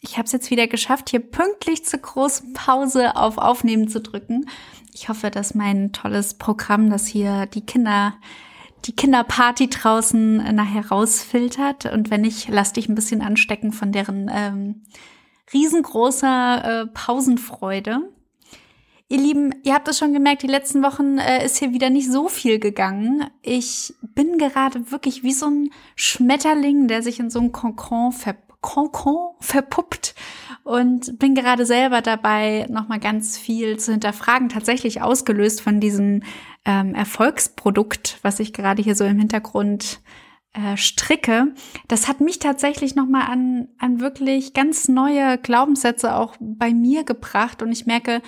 ich habe es jetzt wieder geschafft, hier pünktlich zur großen Pause auf Aufnehmen zu drücken. Ich hoffe, dass mein tolles Programm, das hier die Kinder, die Kinderparty draußen nachher rausfiltert. Und wenn nicht, lass dich ein bisschen anstecken von deren ähm, riesengroßer äh, Pausenfreude. Ihr Lieben, ihr habt es schon gemerkt, die letzten Wochen äh, ist hier wieder nicht so viel gegangen. Ich bin gerade wirklich wie so ein Schmetterling, der sich in so ein Kokon ver Kokon verpuppt und bin gerade selber dabei, nochmal ganz viel zu hinterfragen, tatsächlich ausgelöst von diesem ähm, Erfolgsprodukt, was ich gerade hier so im Hintergrund äh, stricke. Das hat mich tatsächlich nochmal an, an wirklich ganz neue Glaubenssätze auch bei mir gebracht und ich merke,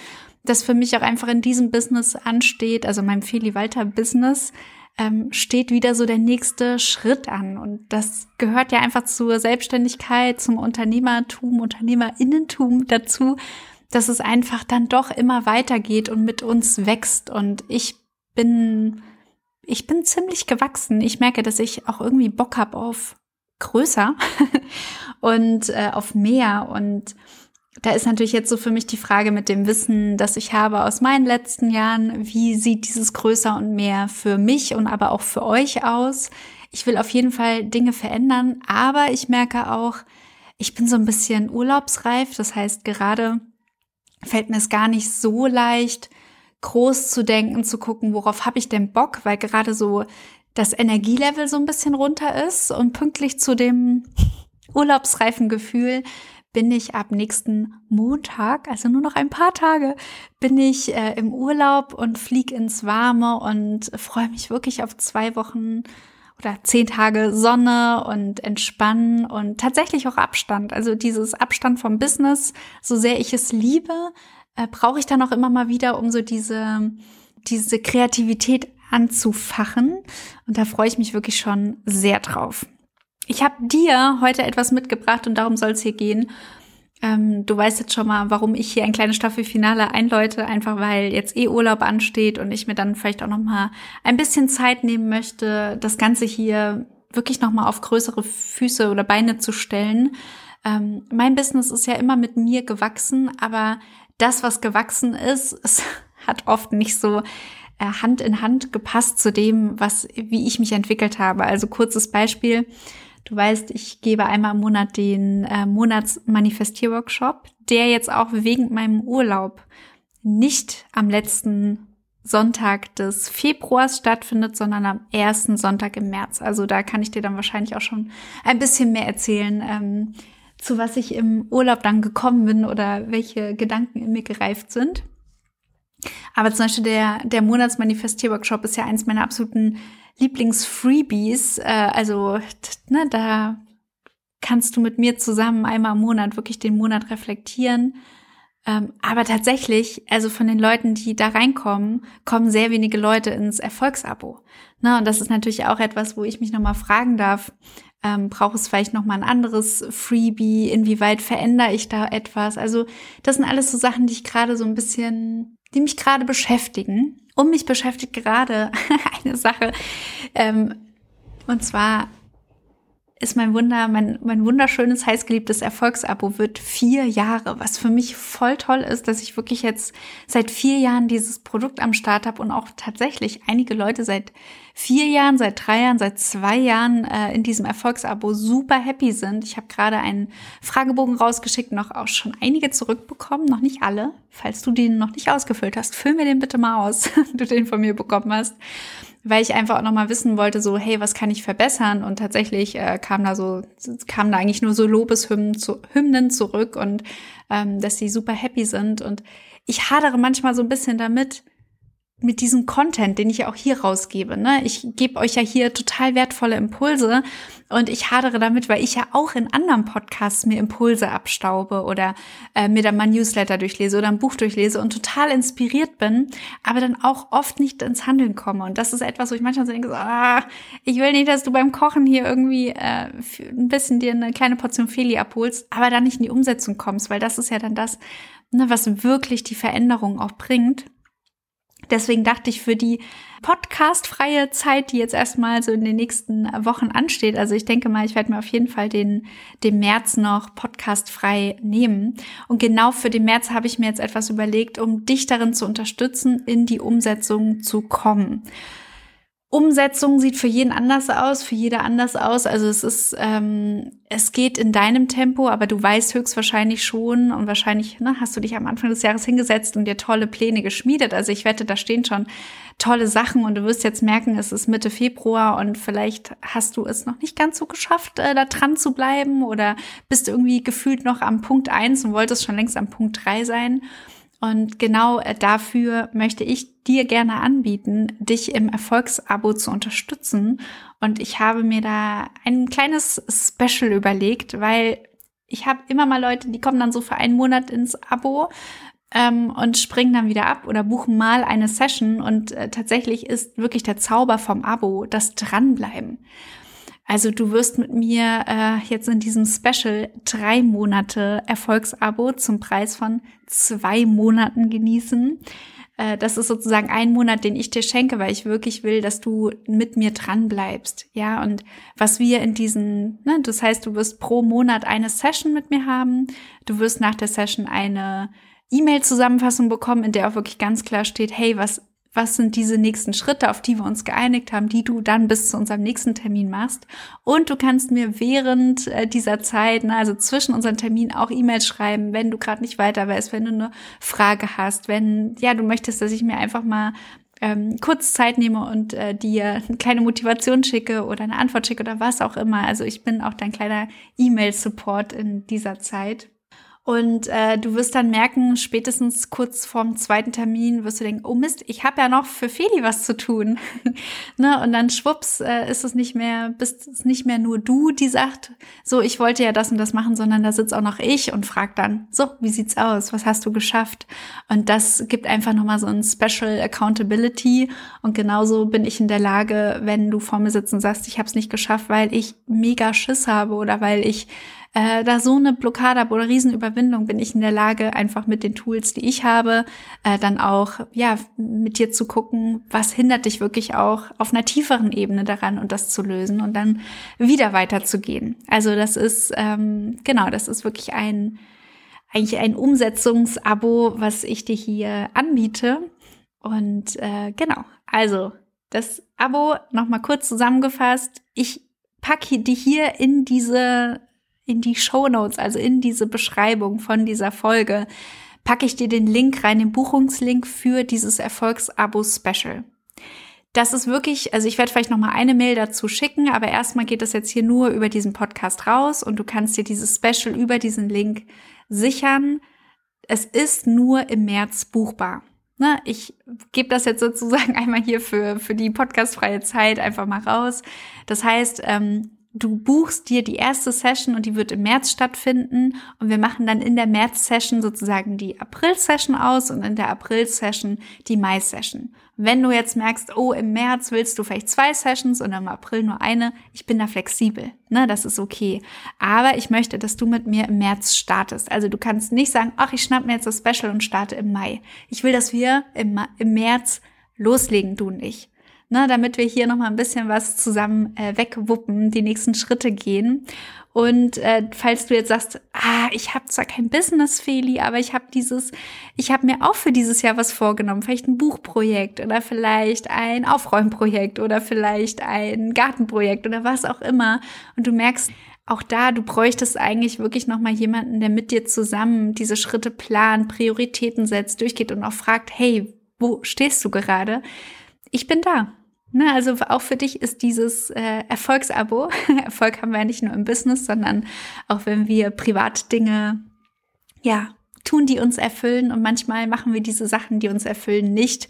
dass für mich auch einfach in diesem Business ansteht, also meinem Feli Walter Business, ähm, steht wieder so der nächste Schritt an. Und das gehört ja einfach zur Selbstständigkeit, zum Unternehmertum, Unternehmerinnentum dazu, dass es einfach dann doch immer weitergeht und mit uns wächst. Und ich bin, ich bin ziemlich gewachsen. Ich merke, dass ich auch irgendwie Bock habe auf größer und äh, auf mehr und da ist natürlich jetzt so für mich die Frage mit dem Wissen, das ich habe aus meinen letzten Jahren, wie sieht dieses größer und mehr für mich und aber auch für euch aus? Ich will auf jeden Fall Dinge verändern, aber ich merke auch, ich bin so ein bisschen urlaubsreif. Das heißt, gerade fällt mir es gar nicht so leicht, groß zu denken, zu gucken, worauf habe ich denn Bock, weil gerade so das Energielevel so ein bisschen runter ist und pünktlich zu dem urlaubsreifen Gefühl bin ich ab nächsten Montag, also nur noch ein paar Tage, bin ich äh, im Urlaub und flieg ins Warme und freue mich wirklich auf zwei Wochen oder zehn Tage Sonne und Entspannen und tatsächlich auch Abstand. Also dieses Abstand vom Business, so sehr ich es liebe, äh, brauche ich dann auch immer mal wieder, um so diese, diese Kreativität anzufachen. Und da freue ich mich wirklich schon sehr drauf. Ich habe dir heute etwas mitgebracht und darum soll es hier gehen. Ähm, du weißt jetzt schon mal, warum ich hier ein kleines Staffelfinale einläute, einfach weil jetzt eh Urlaub ansteht und ich mir dann vielleicht auch noch mal ein bisschen Zeit nehmen möchte, das Ganze hier wirklich noch mal auf größere Füße oder Beine zu stellen. Ähm, mein Business ist ja immer mit mir gewachsen, aber das, was gewachsen ist, es hat oft nicht so äh, Hand in Hand gepasst zu dem, was wie ich mich entwickelt habe. Also kurzes Beispiel. Du weißt, ich gebe einmal im Monat den äh, Monatsmanifestierworkshop, der jetzt auch wegen meinem Urlaub nicht am letzten Sonntag des Februars stattfindet, sondern am ersten Sonntag im März. Also da kann ich dir dann wahrscheinlich auch schon ein bisschen mehr erzählen, ähm, zu was ich im Urlaub dann gekommen bin oder welche Gedanken in mir gereift sind. Aber zum Beispiel der, der Monatsmanifestierworkshop ist ja eins meiner absoluten Lieblingsfreebies. Äh, also, ne, da kannst du mit mir zusammen einmal im Monat wirklich den Monat reflektieren. Ähm, aber tatsächlich, also von den Leuten, die da reinkommen, kommen sehr wenige Leute ins Erfolgsabo. Ne, und das ist natürlich auch etwas, wo ich mich nochmal fragen darf, ähm, braucht es vielleicht nochmal ein anderes Freebie? Inwieweit verändere ich da etwas? Also das sind alles so Sachen, die ich gerade so ein bisschen die mich gerade beschäftigen. Und mich beschäftigt gerade eine Sache. Ähm, und zwar ist mein Wunder, mein, mein wunderschönes, heißgeliebtes Erfolgsabo wird vier Jahre, was für mich voll toll ist, dass ich wirklich jetzt seit vier Jahren dieses Produkt am Start habe und auch tatsächlich einige Leute seit vier Jahren, seit drei Jahren, seit zwei Jahren äh, in diesem Erfolgsabo super happy sind. Ich habe gerade einen Fragebogen rausgeschickt, noch auch schon einige zurückbekommen, noch nicht alle. Falls du den noch nicht ausgefüllt hast, füll mir den bitte mal aus, du den von mir bekommen hast weil ich einfach auch nochmal wissen wollte, so, hey, was kann ich verbessern? Und tatsächlich äh, kam da so, kamen da eigentlich nur so Lobeshymnen zu, Hymnen zurück und ähm, dass sie super happy sind. Und ich hadere manchmal so ein bisschen damit, mit diesem Content, den ich ja auch hier rausgebe. Ne? Ich gebe euch ja hier total wertvolle Impulse und ich hadere damit, weil ich ja auch in anderen Podcasts mir Impulse abstaube oder äh, mir dann mal Newsletter durchlese oder ein Buch durchlese und total inspiriert bin, aber dann auch oft nicht ins Handeln komme. Und das ist etwas, wo ich manchmal so denke, so, ah, ich will nicht, dass du beim Kochen hier irgendwie äh, ein bisschen dir eine kleine Portion Feli abholst, aber dann nicht in die Umsetzung kommst, weil das ist ja dann das, ne, was wirklich die Veränderung auch bringt. Deswegen dachte ich für die podcastfreie Zeit, die jetzt erstmal so in den nächsten Wochen ansteht. Also ich denke mal, ich werde mir auf jeden Fall den, den März noch podcastfrei nehmen. Und genau für den März habe ich mir jetzt etwas überlegt, um dich darin zu unterstützen, in die Umsetzung zu kommen. Umsetzung sieht für jeden anders aus, für jeder anders aus. Also es ist, ähm, es geht in deinem Tempo, aber du weißt höchstwahrscheinlich schon und wahrscheinlich ne, hast du dich am Anfang des Jahres hingesetzt und dir tolle Pläne geschmiedet. Also ich wette, da stehen schon tolle Sachen und du wirst jetzt merken, es ist Mitte Februar und vielleicht hast du es noch nicht ganz so geschafft, äh, da dran zu bleiben oder bist irgendwie gefühlt noch am Punkt eins und wolltest schon längst am Punkt drei sein. Und genau äh, dafür möchte ich dir gerne anbieten, dich im Erfolgsabo zu unterstützen. Und ich habe mir da ein kleines Special überlegt, weil ich habe immer mal Leute, die kommen dann so für einen Monat ins Abo ähm, und springen dann wieder ab oder buchen mal eine Session. Und äh, tatsächlich ist wirklich der Zauber vom Abo das Dranbleiben. Also du wirst mit mir äh, jetzt in diesem Special drei Monate Erfolgsabo zum Preis von zwei Monaten genießen. Äh, das ist sozusagen ein Monat, den ich dir schenke, weil ich wirklich will, dass du mit mir dran bleibst. Ja, und was wir in diesen, ne, das heißt, du wirst pro Monat eine Session mit mir haben. Du wirst nach der Session eine E-Mail-Zusammenfassung bekommen, in der auch wirklich ganz klar steht, hey, was was sind diese nächsten Schritte, auf die wir uns geeinigt haben, die du dann bis zu unserem nächsten Termin machst. Und du kannst mir während äh, dieser Zeit, also zwischen unseren Terminen, auch E-Mails schreiben, wenn du gerade nicht weiter weißt, wenn du eine Frage hast, wenn ja du möchtest, dass ich mir einfach mal ähm, kurz Zeit nehme und äh, dir eine kleine Motivation schicke oder eine Antwort schicke oder was auch immer. Also ich bin auch dein kleiner E-Mail-Support in dieser Zeit. Und äh, du wirst dann merken, spätestens kurz vorm zweiten Termin wirst du denken, oh Mist, ich habe ja noch für Feli was zu tun. ne? Und dann schwupps äh, ist es nicht mehr, bist es nicht mehr nur du, die sagt, so, ich wollte ja das und das machen, sondern da sitzt auch noch ich und fragt dann, so, wie sieht's aus? Was hast du geschafft? Und das gibt einfach nochmal so ein Special Accountability. Und genauso bin ich in der Lage, wenn du vor mir sitzt und sagst, ich habe es nicht geschafft, weil ich mega Schiss habe oder weil ich äh, da so eine Blockade habe oder Riesenüberwindung, bin ich in der Lage, einfach mit den Tools, die ich habe, äh, dann auch, ja, mit dir zu gucken, was hindert dich wirklich auch auf einer tieferen Ebene daran und das zu lösen und dann wieder weiterzugehen. Also das ist, ähm, genau, das ist wirklich ein, eigentlich ein Umsetzungsabo, was ich dir hier anbiete. Und äh, genau, also das Abo nochmal kurz zusammengefasst. Ich packe die hier in diese in die Show Notes, also in diese Beschreibung von dieser Folge, packe ich dir den Link rein, den Buchungslink für dieses Erfolgsabo-Special. Das ist wirklich, also ich werde vielleicht noch mal eine Mail dazu schicken, aber erstmal geht das jetzt hier nur über diesen Podcast raus und du kannst dir dieses Special über diesen Link sichern. Es ist nur im März buchbar. Ne, ich gebe das jetzt sozusagen einmal hier für, für die podcastfreie Zeit einfach mal raus. Das heißt, ähm, du buchst dir die erste Session und die wird im März stattfinden und wir machen dann in der März-Session sozusagen die April-Session aus und in der April-Session die Mai-Session. Wenn du jetzt merkst, oh, im März willst du vielleicht zwei Sessions und im April nur eine, ich bin da flexibel, ne, das ist okay. Aber ich möchte, dass du mit mir im März startest. Also du kannst nicht sagen, ach, ich schnapp mir jetzt das Special und starte im Mai. Ich will, dass wir im, im März loslegen, du und ich ne, damit wir hier nochmal ein bisschen was zusammen äh, wegwuppen, die nächsten Schritte gehen. Und äh, falls du jetzt sagst, ah, ich habe zwar kein Business, Feli, aber ich habe dieses, ich habe mir auch für dieses Jahr was vorgenommen, vielleicht ein Buchprojekt oder vielleicht ein Aufräumprojekt oder vielleicht ein Gartenprojekt oder was auch immer. Und du merkst, auch da, du bräuchtest eigentlich wirklich nochmal jemanden, der mit dir zusammen diese Schritte plant, Prioritäten setzt, durchgeht und auch fragt, hey, wo stehst du gerade? Ich bin da. Na, also auch für dich ist dieses äh, Erfolgsabo, Erfolg haben wir ja nicht nur im Business, sondern auch wenn wir privat Dinge, ja, tun, die uns erfüllen und manchmal machen wir diese Sachen, die uns erfüllen, nicht,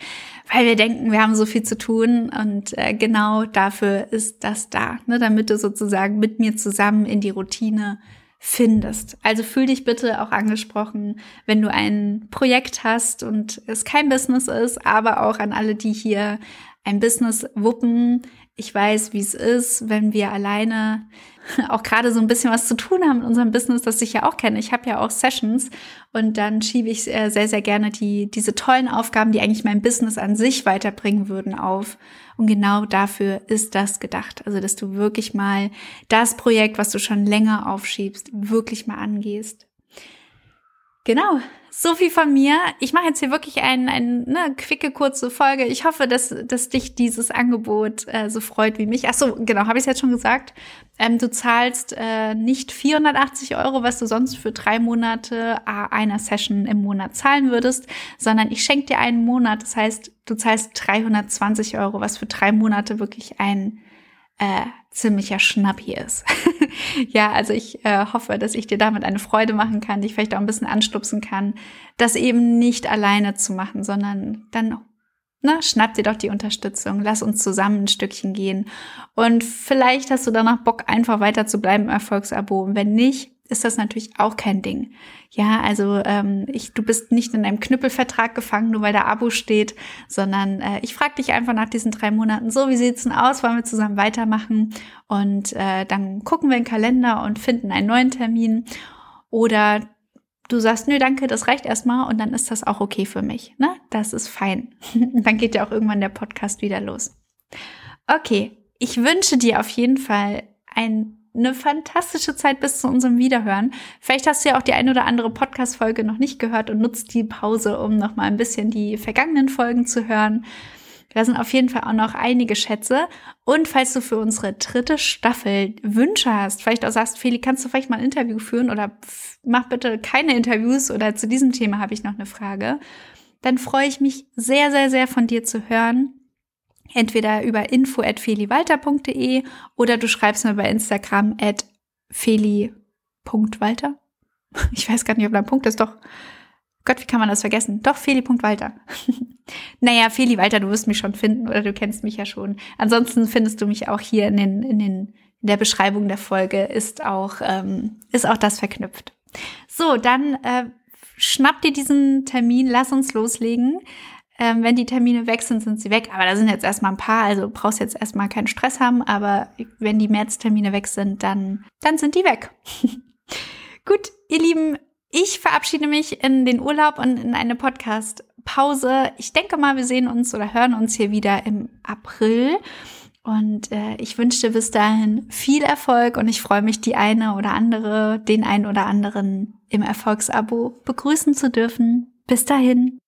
weil wir denken, wir haben so viel zu tun und äh, genau dafür ist das da, ne, damit du sozusagen mit mir zusammen in die Routine findest. Also fühl dich bitte auch angesprochen, wenn du ein Projekt hast und es kein Business ist, aber auch an alle, die hier ein Business wuppen. Ich weiß, wie es ist, wenn wir alleine auch gerade so ein bisschen was zu tun haben in unserem Business, das ich ja auch kenne. Ich habe ja auch Sessions und dann schiebe ich sehr, sehr gerne die, diese tollen Aufgaben, die eigentlich mein Business an sich weiterbringen würden, auf. Und genau dafür ist das gedacht. Also, dass du wirklich mal das Projekt, was du schon länger aufschiebst, wirklich mal angehst. Genau, so viel von mir. Ich mache jetzt hier wirklich eine ein, ne, quicke, kurze Folge. Ich hoffe, dass, dass dich dieses Angebot äh, so freut wie mich. Ach so, genau, habe ich jetzt schon gesagt. Ähm, du zahlst äh, nicht 480 Euro, was du sonst für drei Monate äh, einer Session im Monat zahlen würdest, sondern ich schenke dir einen Monat. Das heißt, du zahlst 320 Euro, was für drei Monate wirklich ein äh, ziemlicher Schnappi ist. ja, also ich äh, hoffe, dass ich dir damit eine Freude machen kann, dich vielleicht auch ein bisschen anstupsen kann, das eben nicht alleine zu machen, sondern dann na, schnapp dir doch die Unterstützung, lass uns zusammen ein Stückchen gehen. Und vielleicht hast du danach Bock, einfach weiter zu bleiben im Erfolgsabo. Und wenn nicht, ist das natürlich auch kein Ding. Ja, also ähm, ich, du bist nicht in einem Knüppelvertrag gefangen, nur weil da Abo steht, sondern äh, ich frage dich einfach nach diesen drei Monaten, so wie sieht's denn aus, wollen wir zusammen weitermachen? Und äh, dann gucken wir in den Kalender und finden einen neuen Termin. Oder du sagst, nö, danke, das reicht erstmal und dann ist das auch okay für mich. Ne? Das ist fein. dann geht ja auch irgendwann der Podcast wieder los. Okay, ich wünsche dir auf jeden Fall ein eine fantastische Zeit bis zu unserem Wiederhören. Vielleicht hast du ja auch die ein oder andere Podcast-Folge noch nicht gehört und nutzt die Pause, um noch mal ein bisschen die vergangenen Folgen zu hören. Da sind auf jeden Fall auch noch einige Schätze. Und falls du für unsere dritte Staffel Wünsche hast, vielleicht auch sagst, Feli, kannst du vielleicht mal ein Interview führen oder mach bitte keine Interviews oder zu diesem Thema habe ich noch eine Frage, dann freue ich mich sehr, sehr, sehr von dir zu hören entweder über info@feliwalter.de oder du schreibst mir bei Instagram at feli.walter. Ich weiß gar nicht, ob da ein Punkt ist. Doch, Gott, wie kann man das vergessen? Doch, feli.walter. naja, Feli Walter, du wirst mich schon finden oder du kennst mich ja schon. Ansonsten findest du mich auch hier in den, in den, in der Beschreibung der Folge ist auch, ähm, ist auch das verknüpft. So, dann äh, schnapp dir diesen Termin, lass uns loslegen. Ähm, wenn die Termine weg sind, sind sie weg. Aber da sind jetzt erstmal ein paar, also brauchst jetzt erstmal keinen Stress haben. Aber wenn die Märztermine weg sind, dann, dann sind die weg. Gut, ihr Lieben, ich verabschiede mich in den Urlaub und in eine Podcast-Pause. Ich denke mal, wir sehen uns oder hören uns hier wieder im April. Und äh, ich wünsche dir bis dahin viel Erfolg und ich freue mich, die eine oder andere, den einen oder anderen im Erfolgsabo begrüßen zu dürfen. Bis dahin.